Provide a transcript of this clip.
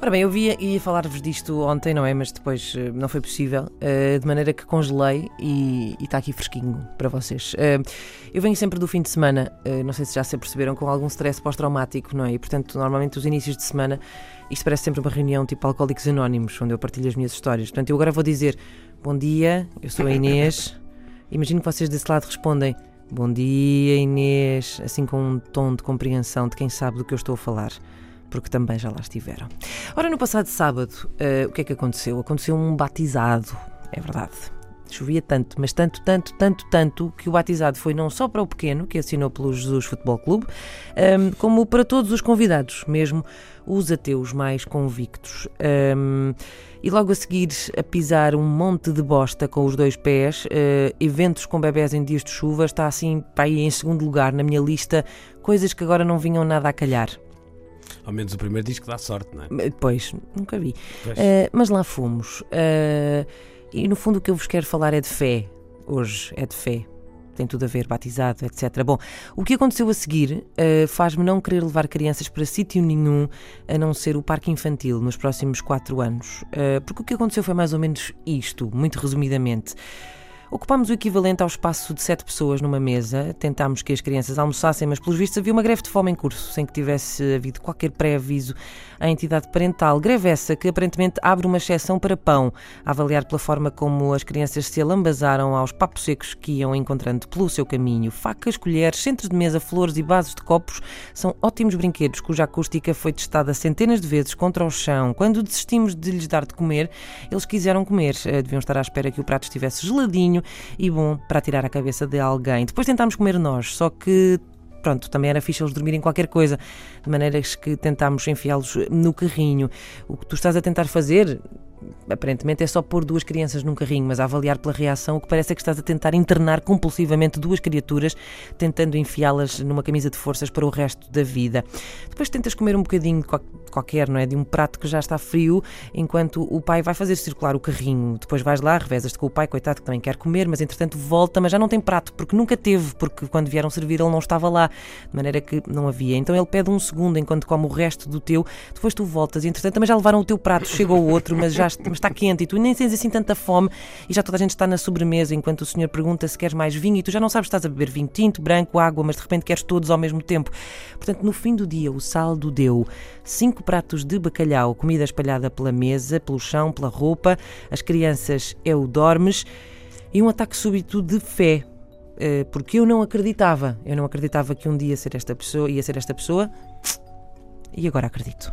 Ora bem, eu via ia falar-vos disto ontem, não é? Mas depois eh, não foi possível, eh, de maneira que congelei e está aqui fresquinho para vocês. Eh, Eu venho sempre do fim de semana, não sei se já se aperceberam, com algum stress pós-traumático, não é? E portanto, normalmente os inícios de semana, isto parece sempre uma reunião tipo Alcoólicos Anónimos, onde eu partilho as minhas histórias. Portanto, eu agora vou dizer bom dia, eu sou a Inês. Imagino que vocês desse lado respondem bom dia, Inês, assim com um tom de compreensão de quem sabe do que eu estou a falar porque também já lá estiveram. Ora, no passado sábado, eh, o que é que aconteceu? Aconteceu um batizado, é verdade. Chovia tanto, mas tanto, tanto, tanto, tanto, que o batizado foi não só para o pequeno, que assinou pelo Jesus Futebol Clube, ehm, como para todos os convidados, mesmo os ateus mais convictos. Ehm, e logo a seguir a pisar um monte de bosta com os dois pés, eh, eventos com bebés em dias de chuva, está assim para aí em segundo lugar na minha lista, coisas que agora não vinham nada a calhar. Ao menos o primeiro disco dá sorte, não é? Pois, nunca vi. Pois. Eh, mas lá fomos. Eh, e no fundo o que eu vos quero falar é de fé. Hoje é de fé. Tem tudo a ver, batizado, etc. Bom, o que aconteceu a seguir eh, faz-me não querer levar crianças para sítio nenhum a não ser o parque infantil nos próximos quatro anos. Porque o que aconteceu foi mais ou menos isto, muito resumidamente. Ocupámos o equivalente ao espaço de sete pessoas numa mesa, tentámos que as crianças almoçassem, mas pelos vistos havia uma greve de fome em curso, sem que tivesse havido qualquer pré-aviso à entidade parental. Greve essa que aparentemente abre uma exceção para pão, a avaliar pela forma como as crianças se alambazaram aos papos secos que iam encontrando pelo seu caminho. Facas, colheres, centros de mesa, flores e vasos de copos são ótimos brinquedos cuja acústica foi testada centenas de vezes contra o chão. Quando desistimos de lhes dar de comer, eles quiseram comer. Eh, Deviam estar à espera que o prato estivesse geladinho e bom para tirar a cabeça de alguém. Depois tentámos comer nós, só que pronto, também era fixe eles dormirem qualquer coisa, de maneiras que tentámos enfiá-los no carrinho. O que tu estás a tentar fazer, aparentemente, é só pôr duas crianças num carrinho, mas a avaliar pela reação, o que parece é que estás a tentar internar compulsivamente duas criaturas, tentando enfiá-las numa camisa de forças para o resto da vida. Depois tentas comer um bocadinho qual- qualquer, não é? De um prato que já está frio, enquanto o pai vai fazer circular o carrinho. Depois vais lá, revezas-te com o pai, coitado, que também quer comer, mas entretanto volta, mas já não tem prato, porque nunca teve, porque quando vieram servir ele não estava lá, de maneira que não havia. Então ele pede um segundo enquanto come o resto do teu, depois tu voltas e entretanto também já levaram o teu prato, chegou o outro, mas já está quente e tu nem tens assim tanta fome e já toda a gente está na sobremesa enquanto o senhor pergunta se queres mais vinho e tu já não sabes se estás a beber vinho tinto, branco, água, mas de repente queres todos ao mesmo tempo. Portanto, no fim do dia, o saldo deu cinco pratos de bacalhau, comida espalhada pela mesa, pelo chão, pela roupa, as crianças é o dormes e um ataque súbito de fé. eh, Porque eu não acreditava, eu não acreditava que um dia ser esta pessoa, ia ser esta pessoa, e agora acredito.